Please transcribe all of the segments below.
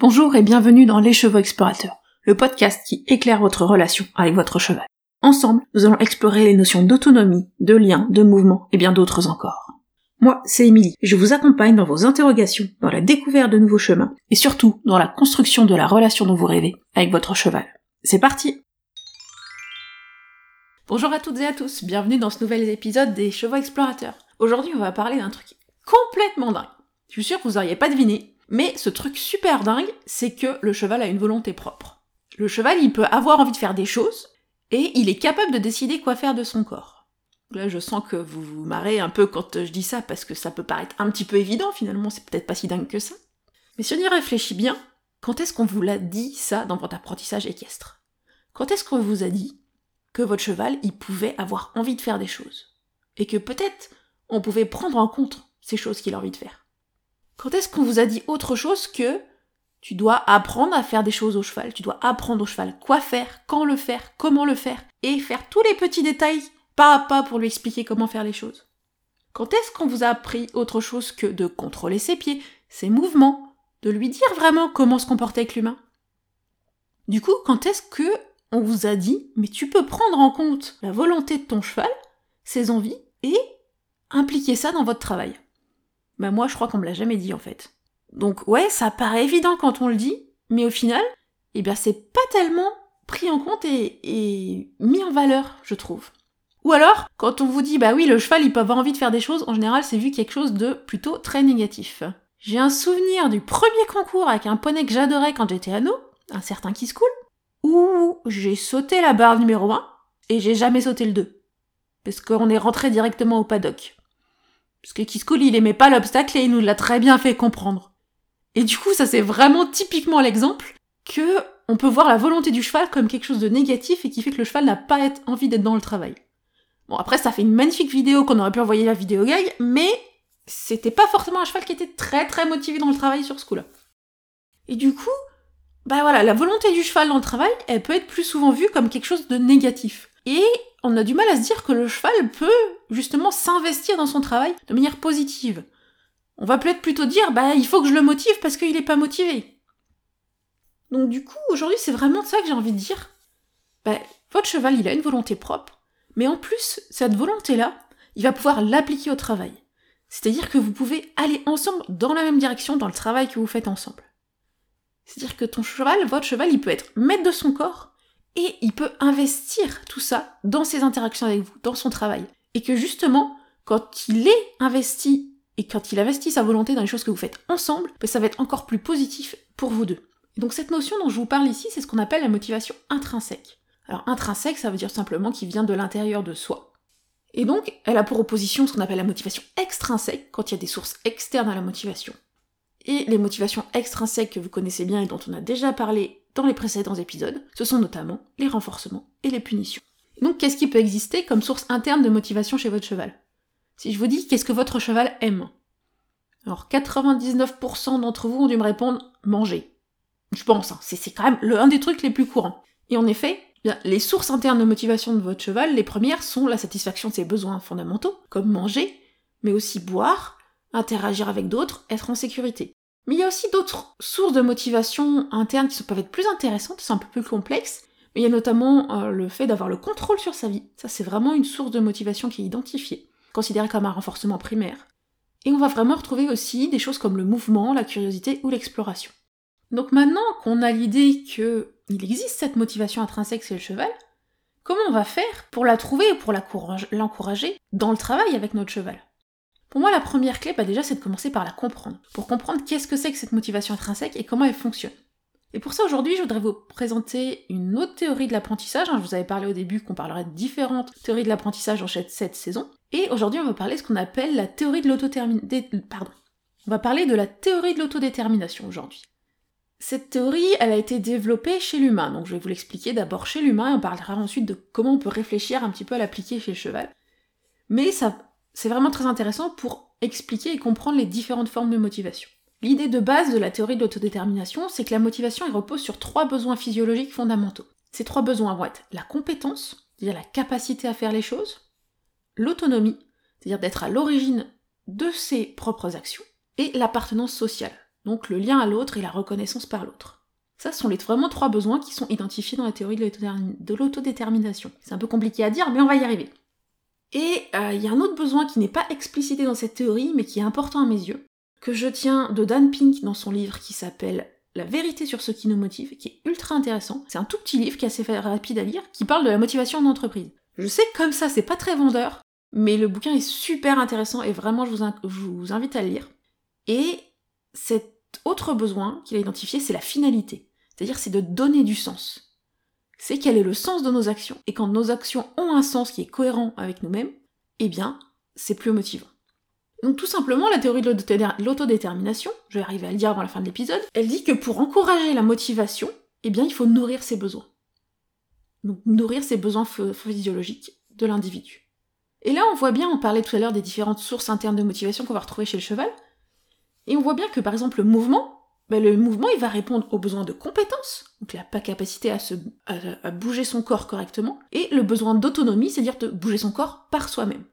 Bonjour et bienvenue dans Les Chevaux Explorateurs, le podcast qui éclaire votre relation avec votre cheval. Ensemble, nous allons explorer les notions d'autonomie, de lien, de mouvement et bien d'autres encore. Moi, c'est Émilie, je vous accompagne dans vos interrogations, dans la découverte de nouveaux chemins, et surtout dans la construction de la relation dont vous rêvez avec votre cheval. C'est parti Bonjour à toutes et à tous, bienvenue dans ce nouvel épisode des Chevaux Explorateurs. Aujourd'hui, on va parler d'un truc complètement dingue. Je suis sûre que vous n'auriez pas deviné, mais ce truc super dingue, c'est que le cheval a une volonté propre. Le cheval, il peut avoir envie de faire des choses, et il est capable de décider quoi faire de son corps. Là, je sens que vous vous marrez un peu quand je dis ça, parce que ça peut paraître un petit peu évident, finalement, c'est peut-être pas si dingue que ça. Mais si on y réfléchit bien, quand est-ce qu'on vous l'a dit ça dans votre apprentissage équestre? Quand est-ce qu'on vous a dit que votre cheval, il pouvait avoir envie de faire des choses? Et que peut-être on pouvait prendre en compte ces choses qu'il a envie de faire? Quand est-ce qu'on vous a dit autre chose que tu dois apprendre à faire des choses au cheval, tu dois apprendre au cheval quoi faire, quand le faire, comment le faire, et faire tous les petits détails pas à pas pour lui expliquer comment faire les choses. Quand est-ce qu'on vous a appris autre chose que de contrôler ses pieds, ses mouvements, de lui dire vraiment comment se comporter avec l'humain? Du coup, quand est-ce que on vous a dit, mais tu peux prendre en compte la volonté de ton cheval, ses envies, et impliquer ça dans votre travail? Ben moi, je crois qu'on me l'a jamais dit en fait. Donc ouais, ça paraît évident quand on le dit, mais au final, eh bien c'est pas tellement pris en compte et, mis en valeur, je trouve. Ou alors, quand on vous dit bah oui, le cheval il peut avoir envie de faire des choses, en général c'est vu quelque chose de plutôt très négatif. J'ai un souvenir du premier concours avec un poney que j'adorais quand j'étais ado, un certain Kiss Cool, où j'ai sauté la barre numéro 1 et j'ai jamais sauté le 2. Parce qu'on est rentré directement au paddock. Parce que Kiskool, il aimait pas l'obstacle et il nous l'a très bien fait comprendre. Et du coup, ça c'est vraiment typiquement l'exemple que on peut voir la volonté du cheval comme quelque chose de négatif et qui fait que le cheval n'a pas envie d'être dans le travail. Bon, après, ça fait une magnifique vidéo qu'on aurait pu envoyer la vidéo gag, mais c'était pas forcément un cheval qui était très très motivé dans le travail sur ce coup-là. Et du coup, bah voilà, la volonté du cheval dans le travail, elle peut être plus souvent vue comme quelque chose de négatif. Et on a du mal à se dire que le cheval peut justement s'investir dans son travail de manière positive. On va peut-être plutôt dire, bah il faut que je le motive parce qu'il n'est pas motivé. Donc du coup, aujourd'hui, c'est vraiment ça que j'ai envie de dire. Bah, votre cheval, il a une volonté propre, mais en plus, cette volonté-là, il va pouvoir l'appliquer au travail. C'est-à-dire que vous pouvez aller ensemble dans la même direction dans le travail que vous faites ensemble. C'est-à-dire que ton cheval, votre cheval, il peut être maître de son corps et il peut investir tout ça dans ses interactions avec vous, dans son travail. Et que justement, quand il est investi et quand il investit sa volonté dans les choses que vous faites ensemble, ben, ça va être encore plus positif pour vous deux. Donc cette notion dont je vous parle ici, c'est ce qu'on appelle la motivation intrinsèque. Alors intrinsèque, ça veut dire simplement qu'il vient de l'intérieur de soi. Et donc, elle a pour opposition ce qu'on appelle la motivation extrinsèque, quand il y a des sources externes à la motivation. Et les motivations extrinsèques que vous connaissez bien et dont on a déjà parlé dans les précédents épisodes, ce sont notamment les renforcements et les punitions. donc qu'est-ce qui peut exister comme source interne de motivation chez votre cheval? Si je vous dis qu'est-ce que votre cheval aime? Alors 99% d'entre vous ont dû me répondre manger. Je pense, hein, c'est quand même l'un des trucs les plus courants. Et en effet, les sources internes de motivation de votre cheval, les premières sont la satisfaction de ses besoins fondamentaux, comme manger, mais aussi boire, interagir avec d'autres, être en sécurité. Mais il y a aussi d'autres sources de motivation interne qui peuvent être plus intéressantes, c'est un peu plus complexe, mais il y a notamment euh, le fait d'avoir le contrôle sur sa vie. Ça, c'est vraiment une source de motivation qui est identifiée, considérée comme un renforcement primaire. Et on va vraiment retrouver aussi des choses comme le mouvement, la curiosité ou l'exploration. Donc maintenant qu'on a l'idée qu'il existe cette motivation intrinsèque chez le cheval, comment on va faire pour la trouver et pour l'encourager dans le travail avec notre cheval? Pour moi, la première clé, bah déjà, c'est de commencer par la comprendre. Pour comprendre qu'est-ce que c'est que cette motivation intrinsèque et comment elle fonctionne. Et pour ça, aujourd'hui, je voudrais vous présenter une autre théorie de l'apprentissage. Je vous avais parlé au début qu'on parlerait de différentes théories de l'apprentissage en cette saison. Et aujourd'hui, on va parler de ce qu'on appelle la théorie de l'autodétermination. Pardon. On va parler de la théorie de l'autodétermination aujourd'hui. Cette théorie, elle a été développée chez l'humain, donc je vais vous l'expliquer d'abord chez l'humain et on parlera ensuite de comment on peut réfléchir un petit peu à l'appliquer chez le cheval. Mais ça c'est vraiment très intéressant pour expliquer et comprendre les différentes formes de motivation. L'idée de base de la théorie de l'autodétermination, c'est que la motivation repose sur trois besoins physiologiques fondamentaux. Ces trois besoins vont être la compétence, c'est-à-dire la capacité à faire les choses, l'autonomie, c'est-à-dire d'être à l'origine de ses propres actions, et l'appartenance sociale, donc le lien à l'autre et la reconnaissance par l'autre. Ça, ce sont les vraiment trois besoins qui sont identifiés dans la théorie de l'autodétermination. C'est un peu compliqué à dire, mais on va y arriver. Et euh, il y a un autre besoin qui n'est pas explicité dans cette théorie, mais qui est important à mes yeux, que je tiens de Dan Pink dans son livre qui s'appelle La vérité sur ce qui nous motive, qui est ultra intéressant. C'est un tout petit livre qui est assez rapide à lire, qui parle de la motivation en entreprise. Je sais que comme ça, c'est pas très vendeur, mais le bouquin est super intéressant et vraiment, je vous, invite à le lire. Et cet autre besoin qu'il a identifié, c'est la finalité. C'est-à-dire, c'est de donner du sens c'est quel est le sens de nos actions. Et quand nos actions ont un sens qui est cohérent avec nous-mêmes, eh bien, c'est plus motivant. Donc tout simplement, la théorie de l'autodétermination, je vais arriver à le dire avant la fin de l'épisode, elle dit que pour encourager la motivation, eh bien, il faut nourrir ses besoins. Donc nourrir ses besoins physiologiques de l'individu. Et là, on voit bien, on parlait tout à l'heure des différentes sources internes de motivation qu'on va retrouver chez le cheval, et on voit bien que par exemple le mouvement, ben, le mouvement, il va répondre aux besoins de compétence, donc la capacité à, se, à, bouger son corps correctement, et le besoin d'autonomie, c'est-à-dire de bouger son corps par soi-même.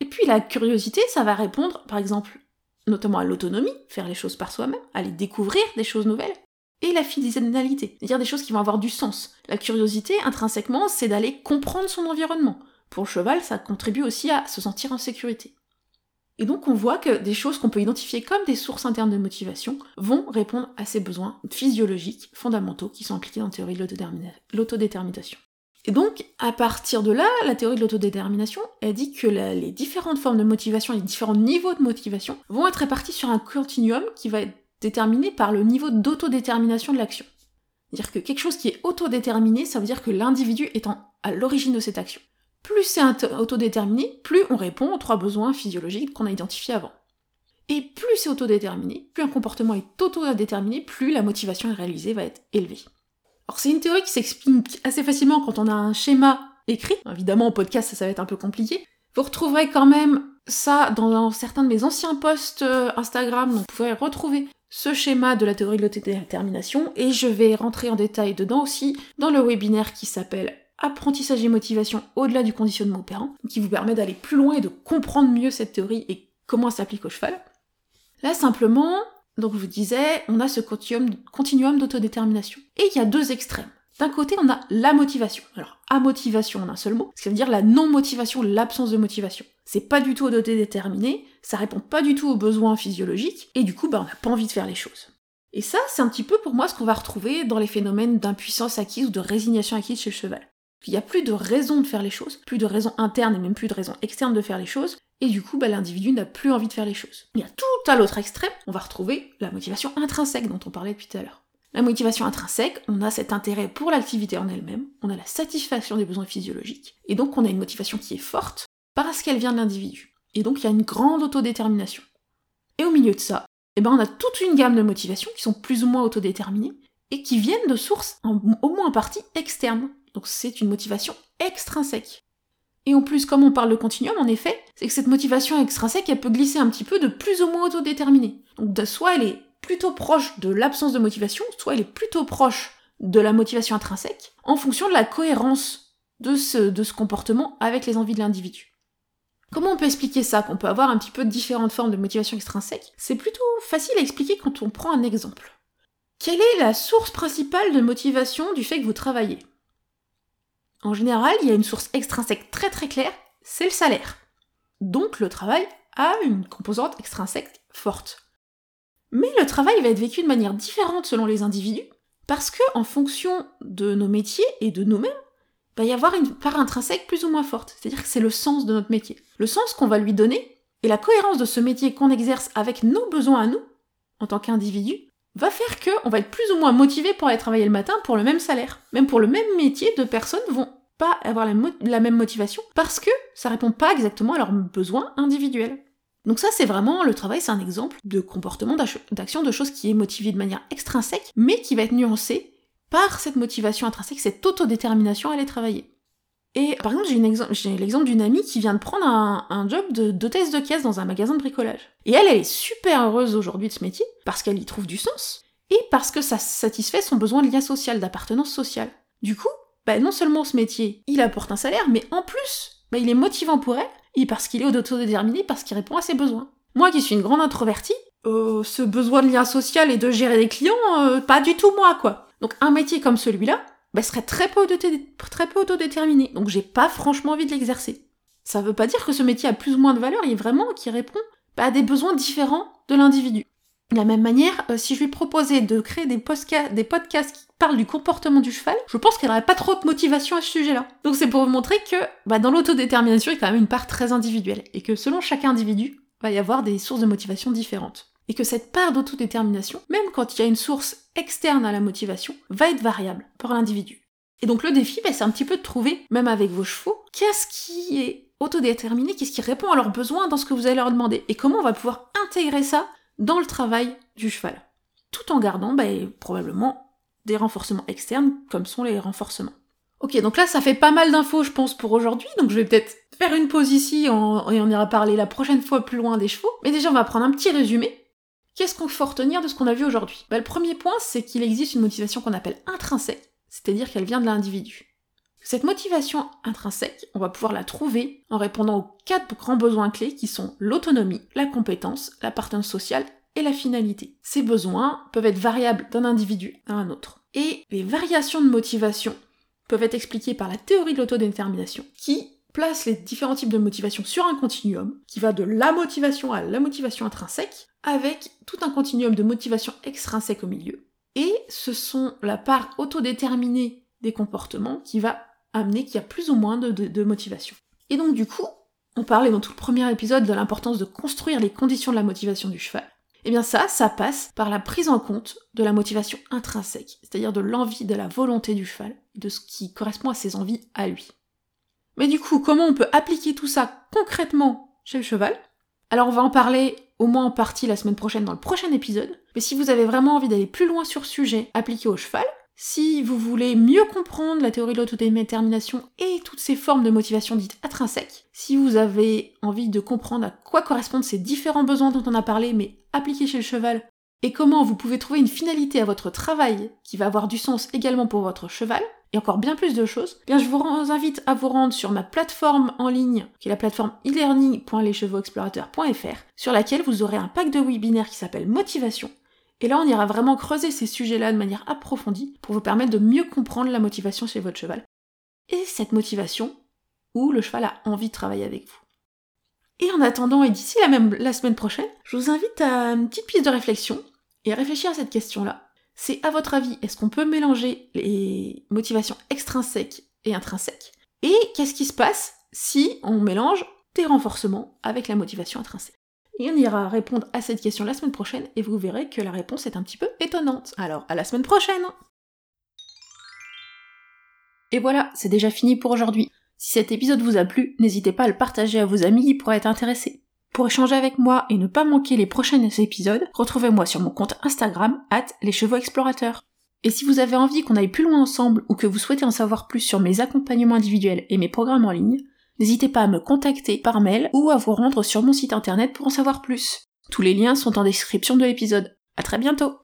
Et puis la curiosité, ça va répondre, par exemple, notamment à l'autonomie, faire les choses par soi-même, aller découvrir des choses nouvelles, et la fidélité, c'est-à-dire des choses qui vont avoir du sens. La curiosité, intrinsèquement, c'est d'aller comprendre son environnement. Pour le cheval, ça contribue aussi à se sentir en sécurité. Et donc on voit que des choses qu'on peut identifier comme des sources internes de motivation vont répondre à ces besoins physiologiques fondamentaux qui sont impliqués dans la théorie de l'autodétermination. Et donc, à partir de là, la théorie de l'autodétermination, elle dit que les différentes formes de motivation, les différents niveaux de motivation vont être répartis sur un continuum qui va être déterminé par le niveau d'autodétermination de l'action. C'est-à-dire que quelque chose qui est autodéterminé, ça veut dire que l'individu est à l'origine de cette action plus c'est autodéterminé, plus on répond aux trois besoins physiologiques qu'on a identifiés avant. Et plus c'est autodéterminé, plus un comportement est autodéterminé, plus la motivation réalisée va être élevée. Alors c'est une théorie qui s'explique assez facilement quand on a un schéma écrit. Évidemment, en podcast, ça, va être un peu compliqué. Vous retrouverez quand même ça dans, certains de mes anciens posts euh, Instagram, donc vous pouvez retrouver ce schéma de la théorie de l'autodétermination, et je vais rentrer en détail dedans aussi dans le webinaire qui s'appelle apprentissage et motivation au-delà du conditionnement opérant, qui vous permet d'aller plus loin et de comprendre mieux cette théorie et comment elle s'applique au cheval. Là, simplement, donc je vous disais, on a ce continuum, d'autodétermination. Et il y a deux extrêmes. D'un côté, on a la motivation. Alors, à motivation en un seul mot, ce qui veut dire la non-motivation, l'absence de motivation. C'est pas du tout autodéterminé, ça répond pas du tout aux besoins physiologiques, et du coup, bah, on n'a pas envie de faire les choses. Et ça, c'est un petit peu pour moi ce qu'on va retrouver dans les phénomènes d'impuissance acquise ou de résignation acquise chez le cheval. Il n'y a plus de raison de faire les choses, plus de raison interne et même plus de raison externe de faire les choses, et du coup, bah, l'individu n'a plus envie de faire les choses. Il y a tout à l'autre extrême, on va retrouver la motivation intrinsèque dont on parlait depuis tout à l'heure. La motivation intrinsèque, on a cet intérêt pour l'activité en elle-même, on a la satisfaction des besoins physiologiques, et donc on a une motivation qui est forte parce qu'elle vient de l'individu. Et donc il y a une grande autodétermination. Et au milieu de ça, eh ben, on a toute une gamme de motivations qui sont plus ou moins autodéterminées, et qui viennent de sources au moins en partie externes. Donc c'est une motivation extrinsèque. Et en plus, comme on parle de continuum, en effet, c'est que cette motivation extrinsèque, elle peut glisser un petit peu de plus ou moins autodéterminée. Donc soit elle est plutôt proche de l'absence de motivation, soit elle est plutôt proche de la motivation intrinsèque, en fonction de la cohérence de ce, de ce comportement avec les envies de l'individu. Comment on peut expliquer ça, qu'on peut avoir un petit peu différentes formes de motivation extrinsèque? C'est plutôt facile à expliquer quand on prend un exemple. Quelle est la source principale de motivation du fait que vous travaillez? En général, il y a une source extrinsèque très très claire, c'est le salaire. Donc le travail a une composante extrinsèque forte. Mais le travail va être vécu de manière différente selon les individus, parce que en fonction de nos métiers et de nous-mêmes, il va y avoir une part intrinsèque plus ou moins forte. C'est-à-dire que c'est le sens de notre métier. Le sens qu'on va lui donner et la cohérence de ce métier qu'on exerce avec nos besoins à nous, en tant qu'individu, va faire qu'on va être plus ou moins motivé pour aller travailler le matin pour le même salaire. Même pour le même métier, deux personnes vont pas avoir la, même motivation parce que ça répond pas exactement à leurs besoins individuels. Donc ça, c'est vraiment le travail, c'est un exemple de comportement d'action, de choses qui est motivé de manière extrinsèque, mais qui va être nuancé par cette motivation intrinsèque, cette autodétermination à aller travailler. Et par exemple, j'ai l'exemple d'une amie qui vient de prendre un, job de d'hôtesse de caisse dans un magasin de bricolage. Et elle, elle est super heureuse aujourd'hui de ce métier, parce qu'elle y trouve du sens, et parce que ça satisfait son besoin de lien social, d'appartenance sociale. Du coup, bah, non seulement ce métier, il apporte un salaire, mais en plus, bah, il est motivant pour elle, et parce qu'il est autodéterminé, parce qu'il répond à ses besoins. Moi qui suis une grande introvertie, euh, ce besoin de lien social et de gérer des clients, euh, pas du tout moi, quoi. Donc un métier comme celui-là, bah, serait très peu, très autodéterminé, donc j'ai pas franchement envie de l'exercer. Ça veut pas dire que ce métier a plus ou moins de valeur, il est vraiment qui répond à des besoins différents de l'individu. De la même manière, euh, si je lui proposais de créer des, des podcasts qui parlent du comportement du cheval, je pense qu'elle n'aurait pas trop de motivation à ce sujet-là. Donc c'est pour vous montrer que bah, dans l'autodétermination, il y a quand même une part très individuelle, et que selon chaque individu, il va y avoir des sources de motivation différentes. Et que cette part d'autodétermination, même quand il y a une source externe à la motivation, va être variable pour l'individu. Et donc le défi, bah, c'est un petit peu de trouver, même avec vos chevaux, qu'est-ce qui est autodéterminé, qu'est-ce qui répond à leurs besoins dans ce que vous allez leur demander, et comment on va pouvoir intégrer ça dans le travail du cheval, tout en gardant bah, probablement des renforcements externes comme sont les renforcements. Ok, donc là ça fait pas mal d'infos je pense pour aujourd'hui, donc je vais peut-être faire une pause ici et on ira parler la prochaine fois plus loin des chevaux, mais déjà on va prendre un petit résumé. Qu'est-ce qu'on faut retenir de ce qu'on a vu aujourd'hui? Bah, Le premier point c'est qu'il existe une motivation qu'on appelle intrinsèque, c'est-à-dire qu'elle vient de l'individu. Cette motivation intrinsèque, on va pouvoir la trouver en répondant aux quatre grands besoins clés qui sont l'autonomie, la compétence, l'appartenance sociale et la finalité. Ces besoins peuvent être variables d'un individu à un autre. Et les variations de motivation peuvent être expliquées par la théorie de l'autodétermination, qui place les différents types de motivation sur un continuum, qui va de la motivation à la motivation intrinsèque, avec tout un continuum de motivation extrinsèque au milieu. Et ce sont la part autodéterminée des comportements qui va amener qu'il y a plus ou moins de, motivation. Et donc du coup, on parlait dans tout le premier épisode de l'importance de construire les conditions de la motivation du cheval. Et eh bien ça, ça passe par la prise en compte de la motivation intrinsèque, c'est-à-dire de l'envie, de la volonté du cheval, de ce qui correspond à ses envies à lui. Mais du coup, comment on peut appliquer tout ça concrètement chez le cheval? Alors on va en parler au moins en partie la semaine prochaine dans le prochain épisode, mais si vous avez vraiment envie d'aller plus loin sur ce sujet appliqué au cheval, si vous voulez mieux comprendre la théorie de l'autodétermination et toutes ces formes de motivation dites intrinsèques, si vous avez envie de comprendre à quoi correspondent ces différents besoins dont on a parlé mais appliqués chez le cheval, et comment vous pouvez trouver une finalité à votre travail qui va avoir du sens également pour votre cheval, et encore bien plus de choses, eh bien je vous invite à vous rendre sur ma plateforme en ligne, qui est la plateforme e-learning.leschevauxexplorateurs.fr, sur laquelle vous aurez un pack de webinaires qui s'appelle Motivation, et là, on ira vraiment creuser ces sujets-là de manière approfondie pour vous permettre de mieux comprendre la motivation chez votre cheval. Et cette motivation où le cheval a envie de travailler avec vous. Et en attendant, et d'ici la, la semaine prochaine, je vous invite à une petite piste de réflexion et à réfléchir à cette question-là. C'est à votre avis, est-ce qu'on peut mélanger les motivations extrinsèques et intrinsèques Et qu'est-ce qui se passe si on mélange des renforcements avec la motivation intrinsèque? Et on ira répondre à cette question la semaine prochaine et vous verrez que la réponse est un petit peu étonnante. Alors, à la semaine prochaine Et voilà, c'est déjà fini pour aujourd'hui. Si cet épisode vous a plu, n'hésitez pas à le partager à vos amis qui pourraient être intéressés. Pour échanger avec moi et ne pas manquer les prochains épisodes, retrouvez-moi sur mon compte Instagram, at les chevaux explorateurs. Et si vous avez envie qu'on aille plus loin ensemble ou que vous souhaitez en savoir plus sur mes accompagnements individuels et mes programmes en ligne, n'hésitez pas à me contacter par mail ou à vous rendre sur mon site internet pour en savoir plus. Tous les liens sont en description de l'épisode. À très bientôt